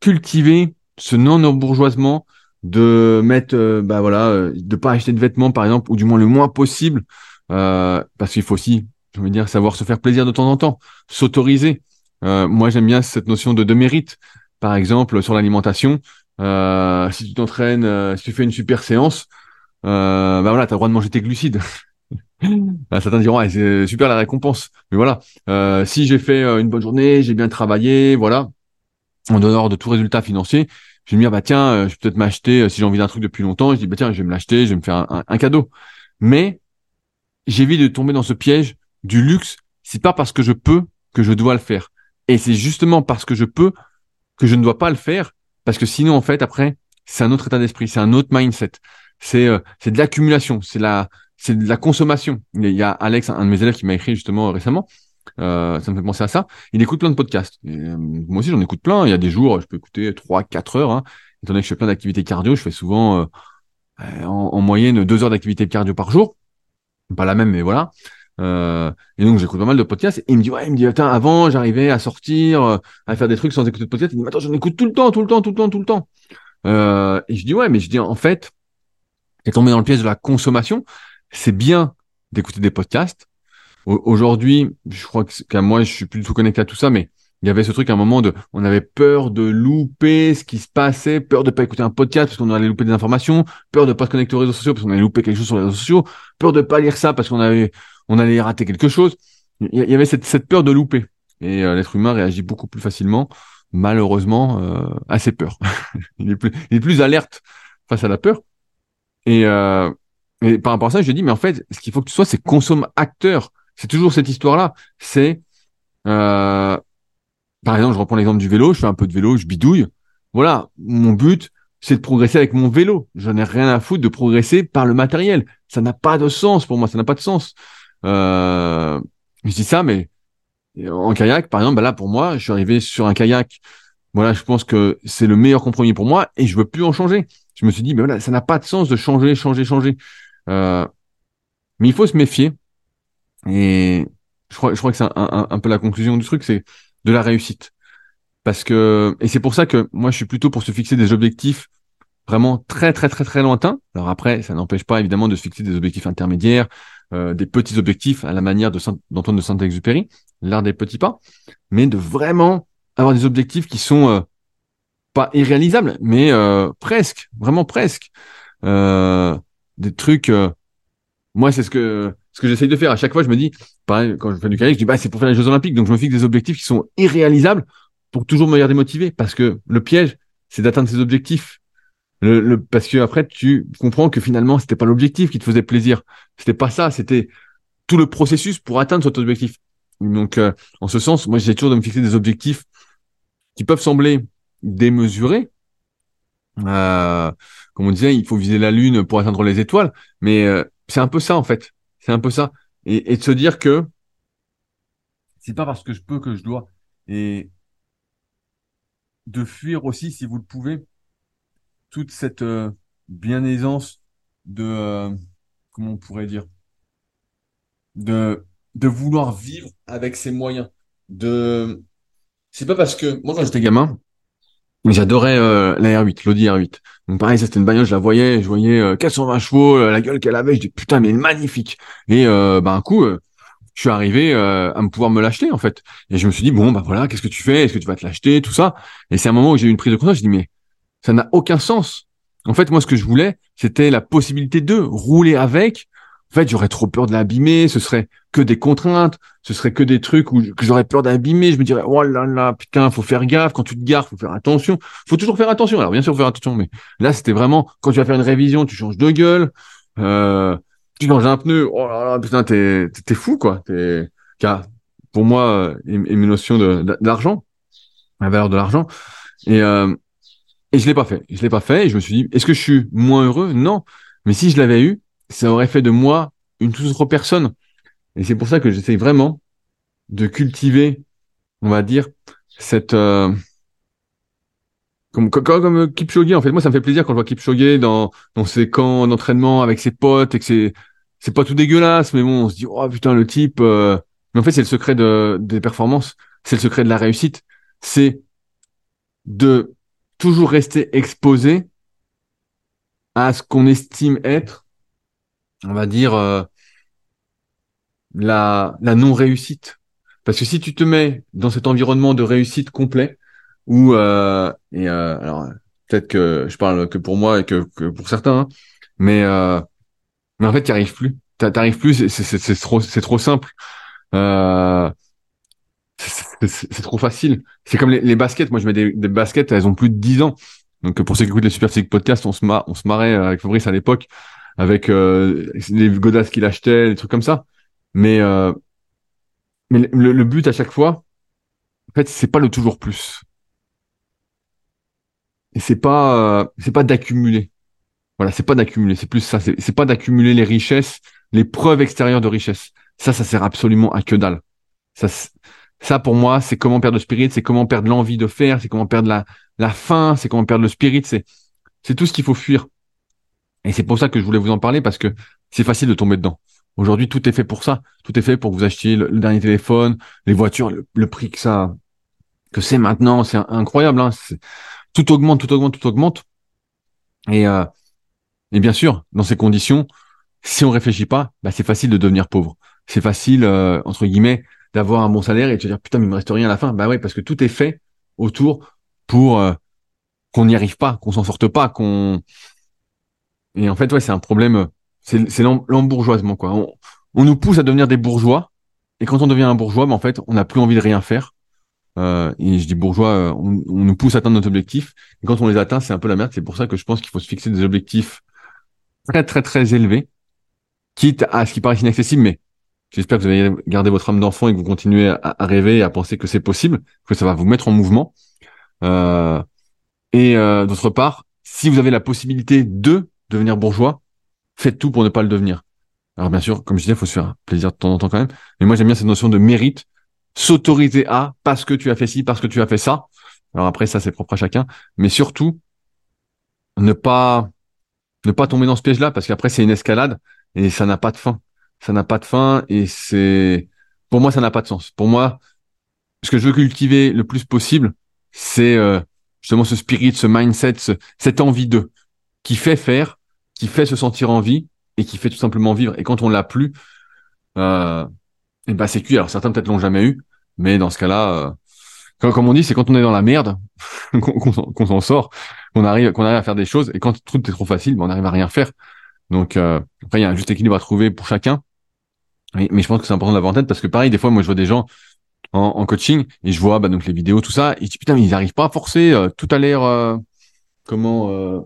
cultiver ce non bourgeoisement, de mettre euh, bah voilà, euh, de pas acheter de vêtements par exemple, ou du moins le moins possible, parce qu'il faut aussi, je veux dire, savoir se faire plaisir de temps en temps, s'autoriser. Euh, moi, j'aime bien cette notion de, mérite. Par exemple, sur l'alimentation, euh, si tu t'entraînes, euh, si tu fais une super séance, euh, bah voilà, t'as le droit de manger tes glucides. *laughs* bah, certains diront, ah, c'est super la récompense. Mais voilà, euh, si j'ai fait euh, une bonne journée, j'ai bien travaillé, voilà, en dehors de tout résultat financier, je vais me dire, bah tiens, je vais peut-être m'acheter, si j'ai envie d'un truc depuis longtemps, je dis, bah tiens, je vais me l'acheter, je vais me faire un, un cadeau. Mais j'évite de tomber dans ce piège du luxe. C'est pas parce que je peux que je dois le faire. Et c'est justement parce que je peux que je ne dois pas le faire, parce que sinon, en fait, après, c'est un autre état d'esprit, c'est un autre mindset. C'est euh, c'est de l'accumulation, c'est la c'est de la consommation. Il y a Alex, un de mes élèves, qui m'a écrit justement récemment. Euh, ça me fait penser à ça. Il écoute plein de podcasts. Euh, moi aussi, j'en écoute plein. Il y a des jours, je peux écouter trois, quatre heures. Hein. Étant donné que je fais plein d'activités cardio, je fais souvent en, en, moyenne deux heures d'activité cardio par jour. Pas la même, mais voilà. Euh, et donc j'écoute pas mal de podcasts. Et il me dit ouais, il me dit attends, avant j'arrivais à sortir, euh, à faire des trucs sans écouter de podcasts. Il me dit attends, j'en écoute tout le temps, tout le temps, tout le temps, tout le temps. Euh, et je dis ouais, mais je dis en fait, t'es tombé dans le piège de la consommation. C'est bien d'écouter des podcasts. Aujourd'hui, je crois que moi je suis plus du tout connecté à tout ça, mais il y avait ce truc à un moment de, on avait peur de louper ce qui se passait, peur de pas écouter un podcast parce qu'on allait louper des informations, peur de pas se connecter aux réseaux sociaux parce qu'on allait louper quelque chose sur les réseaux sociaux, peur de pas lire ça parce qu'on avait, on allait rater quelque chose. Il y avait cette, cette peur de louper. Et euh, l'être humain réagit beaucoup plus facilement, malheureusement, euh, à ses peurs. *laughs* il, est plus, il est plus alerte face à la peur. Et, euh, et par rapport à ça, je dis, mais en fait, ce qu'il faut que tu sois, c'est consomme acteur. C'est toujours cette histoire-là. C'est, euh, par exemple, je reprends l'exemple du vélo, je fais un peu de vélo, je bidouille. Voilà, mon but, c'est de progresser avec mon vélo. J'en ai rien à foutre de progresser par le matériel. Ça n'a pas de sens pour moi, ça n'a pas de sens. Euh, je dis ça, mais en kayak, par exemple, bah là pour moi, je suis arrivé sur un kayak. Voilà, je pense que c'est le meilleur compromis pour moi et je veux plus en changer. Je me suis dit, mais voilà, ça n'a pas de sens de changer, changer, changer. Euh, mais il faut se méfier. Et je crois, je crois que c'est un, peu la conclusion du truc, c'est de la réussite. Parce que et c'est pour ça que moi je suis plutôt pour se fixer des objectifs vraiment très très très très lointains. Alors après, ça n'empêche pas évidemment de se fixer des objectifs intermédiaires, euh, des petits objectifs à la manière de d'Antoine de Saint-Exupéry, l'art des petits pas, mais de vraiment avoir des objectifs qui sont euh, pas irréalisables, mais euh, presque, vraiment presque. Des trucs. moi, c'est ce que ce que j'essaye de faire. À chaque fois, je me dis, pareil, quand je fais du kayak, je dis bah c'est pour faire les Jeux Olympiques, donc je me fixe des objectifs qui sont irréalisables pour toujours me garder motivé, parce que le piège, c'est d'atteindre ces objectifs le, parce que après tu comprends que finalement c'était pas l'objectif qui te faisait plaisir, c'était pas ça, c'était tout le processus pour atteindre cet objectif. Donc euh, en ce sens, moi j'essaie toujours de me fixer des objectifs qui peuvent sembler démesurés. Euh, comme on disait, il faut viser la lune pour atteindre les étoiles, mais euh, c'est un peu ça en fait, c'est un peu ça, et, et de se dire que c'est pas parce que je peux que je dois. Et de fuir aussi, si vous le pouvez, toute cette euh, bien-aisance de, euh, comment on pourrait dire, de, de vouloir vivre avec ses moyens. De, c'est pas parce que moi quand j'étais gamin, j'adorais euh, la R8, l'Audi R8. Donc pareil, c'était une bagnole, je la voyais, je voyais 420 chevaux, la gueule qu'elle avait, je dis putain mais elle est magnifique. Et euh, bah un coup, je suis arrivé à me pouvoir me l'acheter en fait. Et je me suis dit bon bah voilà, qu'est-ce que tu fais? Est-ce que tu vas te l'acheter? Tout ça. Et c'est un moment où j'ai eu une prise de conscience. Je dis mais ça n'a aucun sens. En fait, moi, ce que je voulais, c'était la possibilité de rouler avec. En fait, j'aurais trop peur de l'abîmer. Ce serait que des contraintes. Ce serait que des trucs où j'aurais peur d'abîmer. Je me dirais, oh là là, putain, faut faire gaffe. Quand tu te gares, faut faire attention. Faut toujours faire attention. Alors, bien sûr, faire attention, mais là, c'était vraiment quand tu vas faire une révision, tu changes de gueule. Euh, tu changes un pneu. Oh là là, putain, t'es t'es fou, quoi. T'es pour moi, une, une notion d'argent, la valeur de l'argent. Et euh, et je l'ai pas fait. Je l'ai pas fait et je me suis dit, est-ce que je suis moins heureux? Non. Mais si je l'avais eu, ça aurait fait de moi une toute autre personne. Et c'est pour ça que j'essaie vraiment de cultiver, on va dire, cette euh, comme, comme, comme Kipchoge. En fait, moi, ça me fait plaisir quand je vois Kipchoge dans dans ses camps d'entraînement avec ses potes et que c'est c'est pas tout dégueulasse, mais bon, on se dit oh putain le type. Euh, mais en fait, c'est le secret de des performances, c'est le secret de la réussite, c'est de toujours rester exposé à ce qu'on estime être, on va dire, euh, la, la non-réussite. Parce que si tu te mets dans cet environnement de réussite complet, où, euh, et euh, alors peut-être que je parle que pour moi et que, que pour certains, hein, mais, euh, mais en fait, tu arrives plus. Tu arrives plus, c'est trop, c'est trop simple. Euh, c'est trop facile. C'est comme les, baskets. Moi, je mets des, baskets, elles ont plus de 10 ans. Donc, pour ceux qui écoutent les Super Physique Podcast, on se, on se marrait avec Fabrice à l'époque, avec euh, les godasses qu'il achetait, des trucs comme ça. Mais, euh, mais le, le, but à chaque fois, en fait, c'est pas le toujours plus. Et c'est pas, euh, c'est pas d'accumuler. Voilà, c'est pas d'accumuler. C'est plus ça. C'est pas d'accumuler les richesses, les preuves extérieures de richesse. Ça, ça sert absolument à que dalle. Ça, ça, pour moi, c'est comment perdre le spirit, c'est comment perdre l'envie de faire, c'est comment perdre la, la faim, c'est comment perdre le spirit, c'est, c'est tout ce qu'il faut fuir. Et c'est pour ça que je voulais vous en parler parce que c'est facile de tomber dedans. Aujourd'hui, tout est fait pour ça. Tout est fait pour que vous achetiez le, dernier téléphone, les voitures, le, prix que ça, que c'est maintenant, c'est incroyable. Hein. Tout augmente, tout augmente, tout augmente. Et, euh, et bien sûr, dans ces conditions, si on réfléchit pas, bah, c'est facile de devenir pauvre. C'est facile, euh, entre guillemets, d'avoir un bon salaire et de se dire putain mais il me reste rien à la fin. Bah ouais parce que tout est fait autour pour euh, qu'on n'y arrive pas, qu'on s'en sorte pas, qu'on et en fait ouais c'est un problème, c'est l'embourgeoisement quoi. On, on, nous pousse à devenir des bourgeois et quand on devient un bourgeois, bah, en fait on n'a plus envie de rien faire. Euh, et je dis bourgeois, euh, on, on, nous pousse à atteindre notre objectif. Et quand on les atteint, c'est un peu la merde. C'est pour ça que je pense qu'il faut se fixer des objectifs très très très élevés, quitte à ce qui paraît inaccessible, mais J'espère que vous allez garder votre âme d'enfant et que vous continuez à, rêver et à penser que c'est possible, que ça va vous mettre en mouvement. Euh, et euh, d'autre part, si vous avez la possibilité de devenir bourgeois, faites tout pour ne pas le devenir. Alors bien sûr, comme je disais, il faut se faire plaisir de temps en temps quand même. Mais moi, j'aime bien cette notion de mérite, s'autoriser à parce que tu as fait ci, parce que tu as fait ça. Alors après, ça c'est propre à chacun. Mais surtout, ne pas ne pas tomber dans ce piège-là, parce qu'après c'est une escalade et ça n'a pas de fin ça n'a pas de fin et c'est pour moi ça n'a pas de sens. Pour moi, ce que je veux cultiver le plus possible, c'est euh, justement ce spirit, ce mindset, cette envie de qui fait faire, qui fait se sentir en vie et qui fait tout simplement vivre. Et quand on l'a plus, euh, ben c'est cuit. Alors certains peut-être l'ont jamais eu, mais dans ce cas-là, euh, comme, on dit, c'est quand on est dans la merde *laughs* qu'on s'en sort, qu'on arrive, qu'on arrive à faire des choses. Et quand tout est trop facile, ben on arrive à rien faire. Donc euh, après, il y a un juste équilibre à trouver pour chacun. Mais, mais je pense que c'est important d'avoir en tête parce que pareil, des fois, moi, je vois des gens en, en coaching et je vois bah, donc les vidéos, tout ça, et je dis putain, mais ils n'arrivent pas à forcer, euh, tout a l'air euh, comment euh...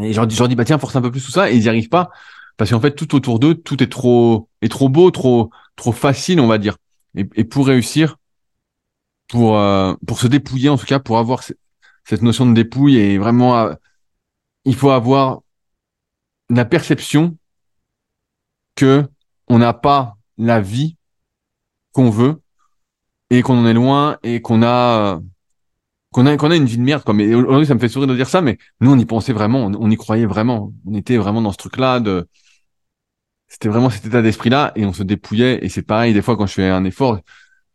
et je leur dis, dis bah tiens, force un peu plus tout ça, et ils n'y arrivent pas parce qu'en fait, tout autour d'eux, tout est trop est trop beau, trop trop facile, on va dire. Et, pour réussir, pour euh, pour se dépouiller en tout cas, pour avoir cette notion de dépouille et vraiment, euh, il faut avoir la perception que on n'a pas la vie qu'on veut et qu'on en est loin et qu'on a qu'on a qu'on a une vie de merde quoi. Mais aujourd'hui, ça me fait sourire de dire ça, mais nous, on y pensait vraiment, on, y croyait vraiment. On était vraiment dans ce truc-là de c'était vraiment cet état d'esprit-là et on se dépouillait. Et c'est pareil, des fois, quand je fais un effort,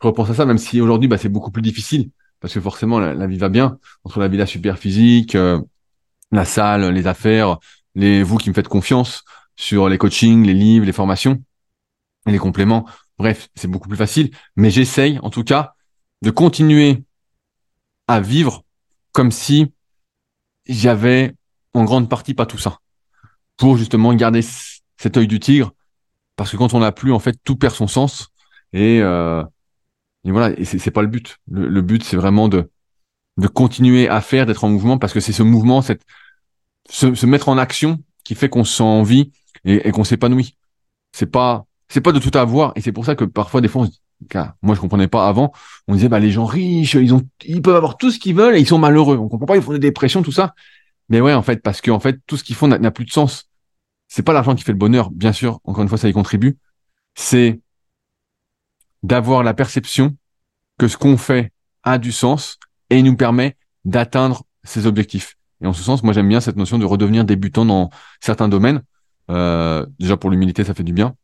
je repense à ça, même si aujourd'hui, bah, c'est beaucoup plus difficile parce que forcément, la, vie va bien entre la vie la super physique, euh, la salle, les affaires, les vous qui me faites confiance sur les coachings, les livres, les formations les compléments. Bref, c'est beaucoup plus facile. Mais j'essaye, en tout cas, de continuer à vivre comme si j'avais en grande partie pas tout ça. Pour justement garder cet œil du tigre. Parce que quand on n'a plus, en fait, tout perd son sens. Et, euh, et voilà, et c'est pas le but. Le, but, c'est vraiment de, de continuer à faire, d'être en mouvement, parce que c'est ce mouvement, cette, se, se, mettre en action qui fait qu'on se sent envie et, et qu'on s'épanouit. C'est pas, c'est pas de tout avoir, et c'est pour ça que parfois, des fois, moi je comprenais pas avant, on disait bah les gens riches, ils ont, ils peuvent avoir tout ce qu'ils veulent et ils sont malheureux. On comprend pas, ils font des dépressions, tout ça. Mais ouais, en fait, parce que en fait, tout ce qu'ils font n'a plus de sens. C'est pas l'argent qui fait le bonheur, bien sûr. Encore une fois, ça y contribue. C'est d'avoir la perception que ce qu'on fait a du sens et nous permet d'atteindre ses objectifs. Et en ce sens, moi j'aime bien cette notion de redevenir débutant dans certains domaines. Euh, déjà pour l'humilité, ça fait du bien,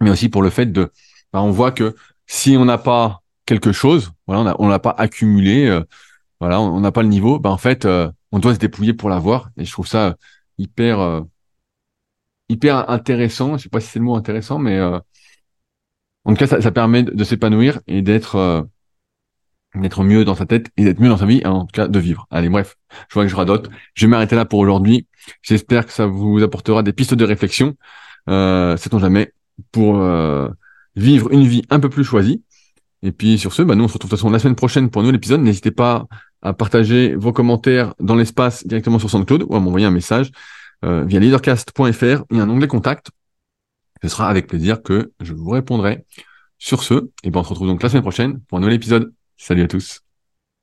mais aussi pour le fait de, bah, on voit que si on n'a pas quelque chose, voilà, on n'a pas accumulé, euh, voilà, on n'a pas le niveau, bah en fait, euh, on doit se dépouiller pour l'avoir. Et je trouve ça hyper, euh, hyper intéressant. Je sais pas si c'est le mot intéressant, mais en tout cas, ça, ça permet de, s'épanouir et d'être d'être mieux dans sa tête et d'être mieux dans sa vie, en tout cas de vivre. Allez, bref, je vois que je radote. Je vais m'arrêter là pour aujourd'hui. J'espère que ça vous apportera des pistes de réflexion. Euh, sait-on jamais pour vivre une vie un peu plus choisie. Et puis sur ce, bah, nous on se retrouve de toute façon la semaine prochaine pour un nouvel épisode. N'hésitez pas à partager vos commentaires dans l'espace directement sur SoundCloud ou à m'envoyer un message euh, via leadercast.fr. Il y a un onglet contact. Ce sera avec plaisir que je vous répondrai. Sur ce, et ben on se retrouve donc la semaine prochaine pour un nouvel épisode. Salut à tous.